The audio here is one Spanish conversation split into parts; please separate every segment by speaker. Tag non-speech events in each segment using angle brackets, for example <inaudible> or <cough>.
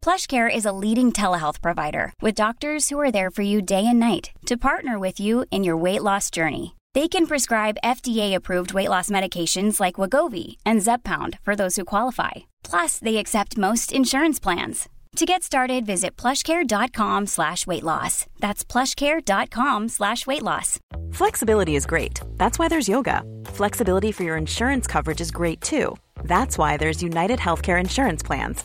Speaker 1: PlushCare is a leading telehealth provider with doctors who are there for you day and night to partner with you in your weight loss journey. They can prescribe FDA-approved weight loss medications like Wagovi and Zepbound for those who qualify. Plus, they accept most insurance plans. To get started, visit plushcare.com slash weight loss. That's plushcare.com slash weight loss.
Speaker 2: Flexibility is great. That's why there's yoga. Flexibility for your insurance coverage is great too. That's why there's United Healthcare Insurance Plans.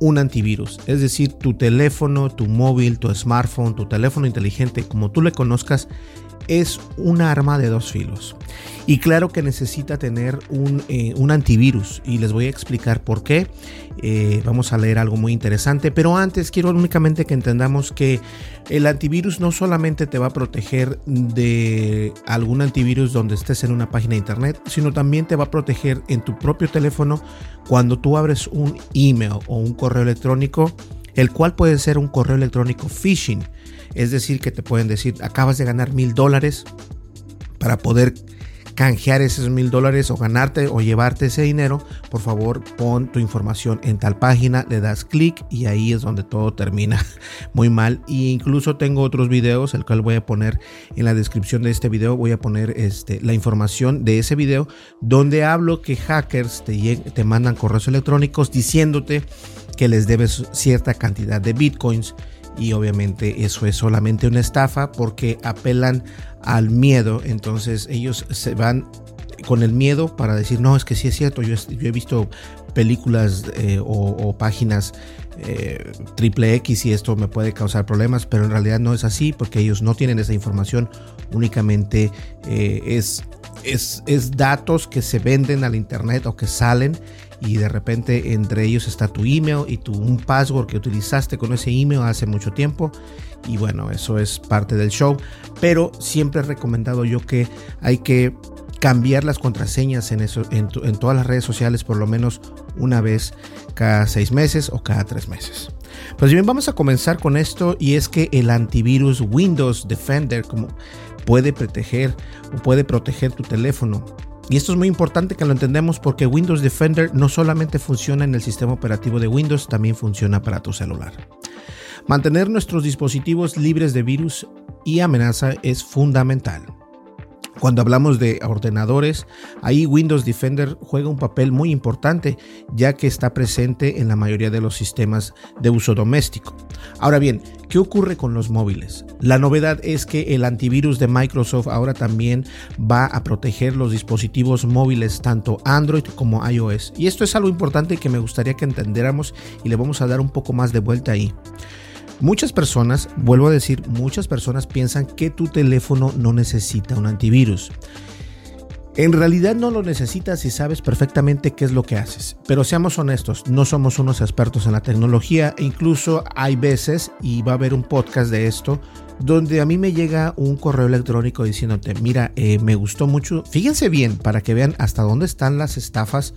Speaker 3: un antivirus. Es decir, tu teléfono, tu móvil, tu smartphone, tu teléfono inteligente, como tú le conozcas, es un arma de dos filos. Y claro que necesita tener un, eh, antivirus y les voy a explicar por qué. Eh, vamos a leer algo muy interesante, pero antes quiero únicamente que entendamos que el antivirus no solamente te va a proteger de algún antivirus donde estés en una página de internet, sino también te va a proteger en tu propio teléfono cuando tú abres un email o un correo electrónico, el cual puede ser un correo electrónico phishing es decir, que te pueden decir, acabas de ganar mil dólares para poder canjear esos mil dólares o ganarte o llevarte ese dinero, por favor pon tu información en tal página, le das clic y ahí es donde todo termina <laughs> muy mal. Y incluso tengo otros videos, el cual voy a poner en la descripción de este video, voy a poner este, la información de ese video donde hablo que hackers te, te mandan correos electrónicos diciéndote que les debes cierta cantidad de bitcoins y obviamente eso es solamente una estafa porque apelan al miedo, entonces ellos se van con el miedo para decir, no, es que sí es cierto, yo, he visto películas eh, o, páginas eh, triple X y esto me puede causar problemas, pero en realidad no es así porque ellos no tienen esa información, únicamente eh, es, es, es datos que se venden al internet o que salen y de repente entre ellos está tu email y tu un password que utilizaste con ese email hace mucho tiempo. Y bueno eso es parte del show. Pero siempre he recomendado yo que hay que cambiar las contraseñas en, eso, en, en todas las redes sociales por lo menos una vez cada seis meses o cada tres meses. Pues bien vamos a comenzar con esto y es que el antivirus Windows Defender como puede proteger o puede proteger tu teléfono y esto es muy importante que lo entendamos porque Windows Defender no solamente funciona en el sistema operativo de Windows, también funciona para tu celular. Mantener nuestros dispositivos libres de virus y amenaza es fundamental. Cuando hablamos de ordenadores, ahí Windows Defender juega un papel muy importante ya que está presente en la mayoría de los sistemas de uso doméstico. Ahora bien, ¿qué ocurre con los móviles? La novedad es que el antivirus de Microsoft ahora también va a proteger los dispositivos móviles tanto Android como iOS. Y esto es algo importante que me gustaría que entendiéramos y le vamos a dar un poco más de vuelta ahí. Muchas personas, vuelvo a decir, muchas personas piensan que tu teléfono no necesita un antivirus. En realidad no lo necesitas si sabes perfectamente qué es lo que haces. Pero seamos honestos, no somos unos expertos en la tecnología e incluso hay veces, y va a haber un podcast de esto, donde a mí me llega un correo electrónico diciéndote, mira, eh, me gustó mucho, fíjense bien para que vean hasta dónde están las estafas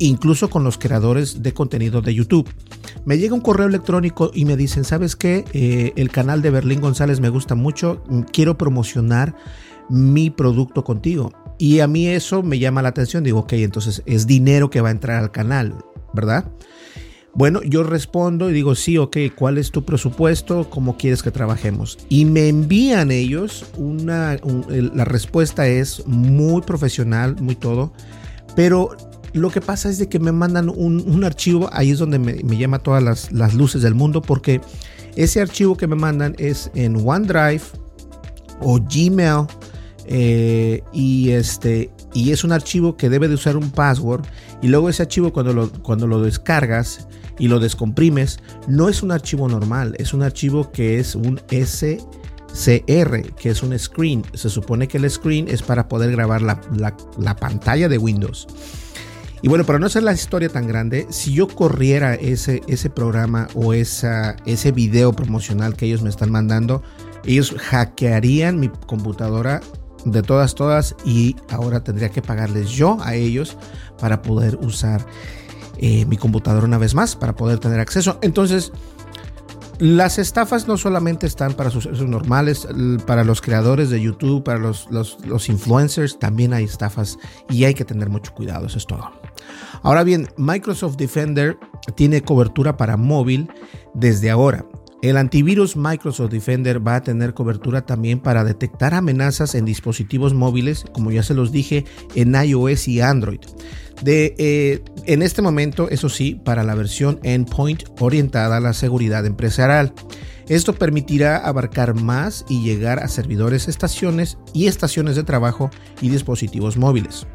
Speaker 3: incluso con los creadores de contenido de YouTube. Me llega un correo electrónico y me dicen, ¿sabes qué? Eh, el canal de Berlín González me gusta mucho, quiero promocionar mi producto contigo. Y a mí eso me llama la atención, digo, ok, entonces es dinero que va a entrar al canal, ¿verdad? Bueno, yo respondo y digo, sí, ok, ¿cuál es tu presupuesto? ¿Cómo quieres que trabajemos? Y me envían ellos una, la respuesta es muy profesional, muy todo, pero lo que pasa es de que me mandan un, archivo, ahí es donde me, llama todas las, luces del mundo, porque ese archivo que me mandan es en OneDrive o Gmail Eh, y este y es un archivo que debe de usar un password y luego ese archivo cuando lo, cuando lo descargas y lo descomprimes no es un archivo normal es un archivo que es un SCR que es un screen. Se supone que el screen es para poder grabar la, la pantalla de Windows y bueno, para no hacer la historia tan grande, si yo corriera ese, ese programa o esa, ese video promocional que ellos me están mandando, ellos hackearían mi computadora de todas, todas y ahora tendría que pagarles yo a ellos para poder usar eh, mi computadora una vez más, para poder tener acceso. Entonces, las estafas no solamente están para sus usos normales, para los creadores de YouTube, para los, los, influencers, también hay estafas y hay que tener mucho cuidado, eso es todo. Ahora bien, Microsoft Defender tiene cobertura para móvil desde ahora. El antivirus Microsoft Defender va a tener cobertura también para detectar amenazas en dispositivos móviles, como ya se los dije, en iOS y Android. De, eh, en este momento, eso sí, para la versión endpoint orientada a la seguridad empresarial. Esto permitirá abarcar más y llegar a servidores, estaciones y estaciones de trabajo y dispositivos móviles.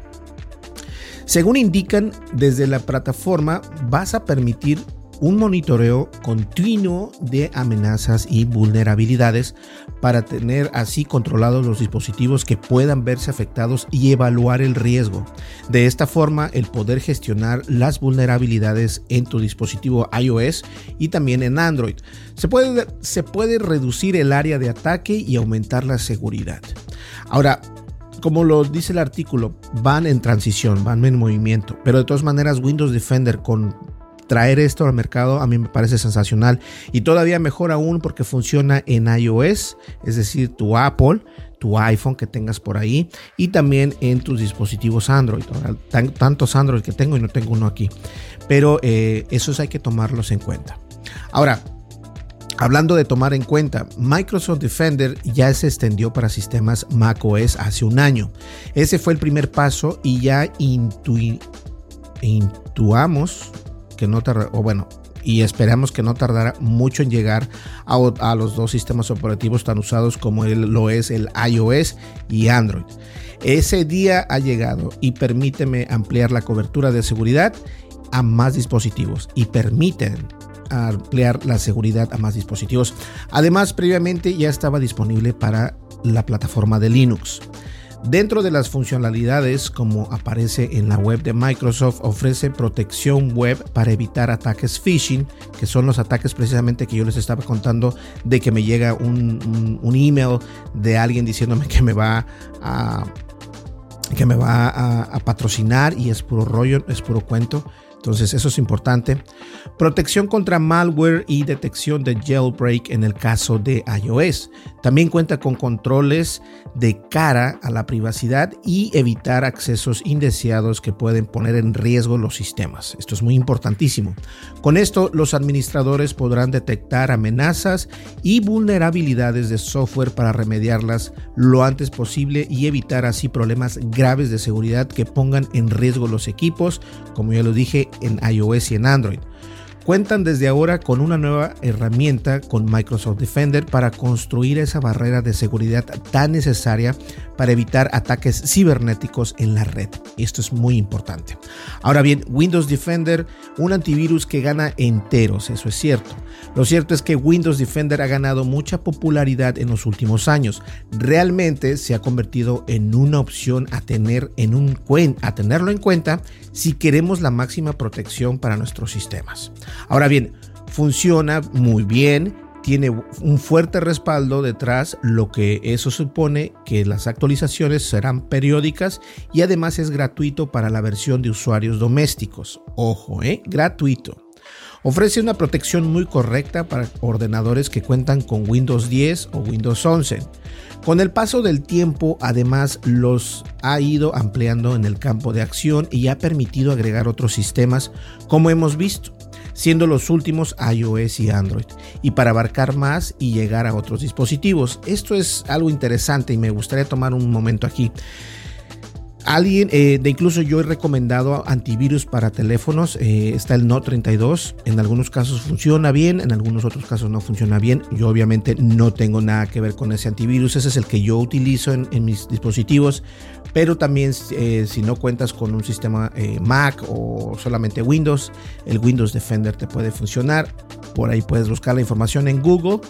Speaker 3: Según indican desde la plataforma, vas a permitir un monitoreo continuo de amenazas y vulnerabilidades para tener así controlados los dispositivos que puedan verse afectados y evaluar el riesgo. De esta forma, el poder gestionar las vulnerabilidades en tu dispositivo iOS y también en Android. Se puede, se puede reducir el área de ataque y aumentar la seguridad. Ahora, como lo dice el artículo, van en transición, van en movimiento, pero de todas maneras Windows Defender con traer esto al mercado a mí me parece sensacional y todavía mejor aún porque funciona en iOS, es decir, tu Apple, tu iPhone que tengas por ahí y también en tus dispositivos Android. tantos Android que tengo y no tengo uno aquí, pero eh, esos hay que tomarlos en cuenta. Ahora, Hablando de tomar en cuenta, Microsoft Defender ya se extendió para sistemas macOS hace un año. Ese fue el primer paso y ya intuamos que no tarda, o bueno, y esperamos que no tardará mucho en llegar a, los dos sistemas operativos tan usados como lo es el iOS y Android. Ese día ha llegado y permíteme ampliar la cobertura de seguridad a más dispositivos y permiten ampliar la seguridad a más dispositivos. Además, previamente ya estaba disponible para la plataforma de Linux. Dentro de las funcionalidades, como aparece en la web de Microsoft, ofrece protección web para evitar ataques phishing, que son los ataques precisamente que yo les estaba contando de que me llega un, email de alguien diciéndome que me va a que me va a patrocinar y es puro rollo, es puro cuento. Entonces eso es importante. Protección contra malware y detección de jailbreak en el caso de iOS. También cuenta con controles de cara a la privacidad y evitar accesos indeseados que pueden poner en riesgo los sistemas. Esto es muy importantísimo. Con esto los administradores podrán detectar amenazas y vulnerabilidades de software para remediarlas lo antes posible y evitar así problemas graves de seguridad que pongan en riesgo los equipos, como ya lo dije, en iOS y en Android. Cuentan desde ahora con una nueva herramienta con Microsoft Defender para construir esa barrera de seguridad tan necesaria para evitar ataques cibernéticos en la red. Esto es muy importante. Ahora bien, Windows Defender, un antivirus que gana enteros, eso es cierto. Lo cierto es que Windows Defender ha ganado mucha popularidad en los últimos años. Realmente se ha convertido en una opción a, tener en un, a tenerlo en cuenta si queremos la máxima protección para nuestros sistemas. Ahora bien, funciona muy bien tiene un fuerte respaldo detrás, lo que eso supone que las actualizaciones serán periódicas y además es gratuito para la versión de usuarios domésticos. Ojo, ¿eh? gratuito. Ofrece una protección muy correcta para ordenadores que cuentan con Windows 10 o Windows 11. Con el paso del tiempo, además, los ha ido ampliando en el campo de acción y ha permitido agregar otros sistemas, como hemos visto siendo los últimos iOS y Android, y para abarcar más y llegar a otros dispositivos. Esto es algo interesante y me gustaría tomar un momento aquí. Alguien, eh, de incluso yo he recomendado antivirus para teléfonos. Eh, está el No 32. En algunos casos funciona bien, en algunos otros casos no funciona bien. Yo obviamente no tengo nada que ver con ese antivirus. Ese es el que yo utilizo en, mis dispositivos. Pero también eh, si no cuentas con un sistema Mac o solamente Windows, el Windows Defender te puede funcionar. Por ahí puedes buscar la información en Google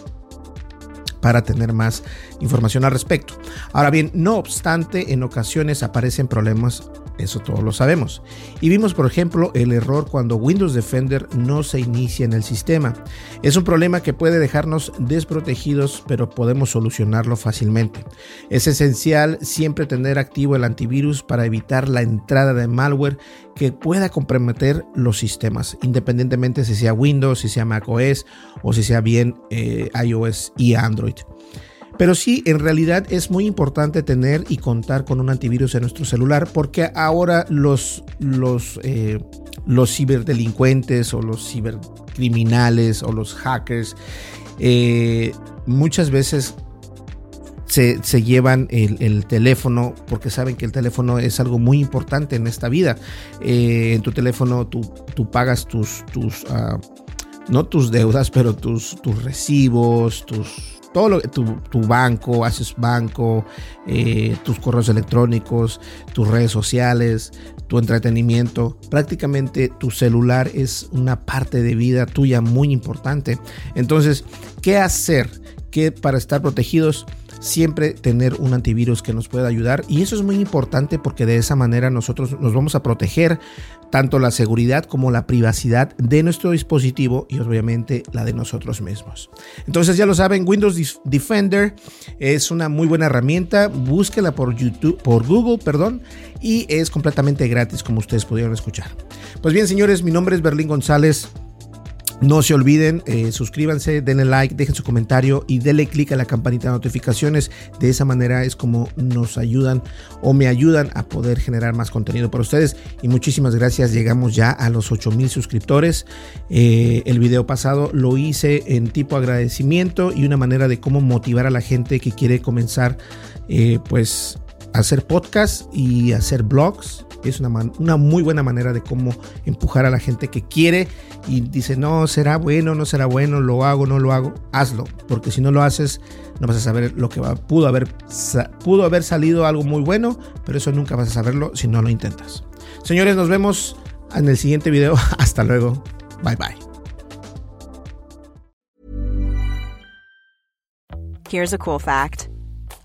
Speaker 3: para tener más información al respecto. Ahora bien, no obstante, en ocasiones aparecen problemas, eso todos lo sabemos. Y vimos, por ejemplo, el error cuando Windows Defender no se inicia en el sistema. Es un problema que puede dejarnos desprotegidos, pero podemos solucionarlo fácilmente. Es esencial siempre tener activo el antivirus para evitar la entrada de malware que pueda comprometer los sistemas, independientemente si sea Windows, si sea macOS o si sea bien eh, iOS y Android. Pero sí, en realidad es muy importante tener y contar con un antivirus en nuestro celular porque ahora los, los, eh, los ciberdelincuentes o los cibercriminales o los hackers eh, muchas veces se, llevan el, teléfono porque saben que el teléfono es algo muy importante en esta vida. Eh, en tu teléfono tú, tú pagas tus, tus ah, no tus deudas, pero tus, tus recibos, tus todo lo, tu, tu banco, haces banco, eh, tus correos electrónicos, tus redes sociales, tu entretenimiento. Prácticamente tu celular es una parte de vida tuya muy importante. Entonces, ¿qué hacer? ¿Qué para estar protegidos? Siempre tener un antivirus que nos pueda ayudar y eso es muy importante porque de esa manera nosotros nos vamos a proteger tanto la seguridad como la privacidad de nuestro dispositivo y obviamente la de nosotros mismos. Entonces ya lo saben, Windows Defender es una muy buena herramienta, búsquela por YouTube, por Google, perdón, y es completamente gratis como ustedes pudieron escuchar. Pues bien, señores, mi nombre es Berlín González. No se olviden, eh, suscríbanse, denle like, dejen su comentario y denle clic a la campanita de notificaciones. De esa manera es como nos ayudan o me ayudan a poder generar más contenido para ustedes. Y muchísimas gracias, llegamos ya a los 8000 suscriptores. Eh, el video pasado lo hice en tipo agradecimiento y una manera de cómo motivar a la gente que quiere comenzar eh, pues hacer podcast y hacer blogs es una, una muy buena manera de cómo empujar a la gente que quiere y dice, no, será bueno, no será bueno, lo hago, no lo hago, hazlo, porque si no lo haces, no vas a saber lo que va. Pudo haber, pudo haber salido algo muy bueno, pero eso nunca vas a saberlo si no lo intentas. Señores, nos vemos en el siguiente video. <laughs> Hasta luego. Bye bye.
Speaker 2: Here's a cool fact.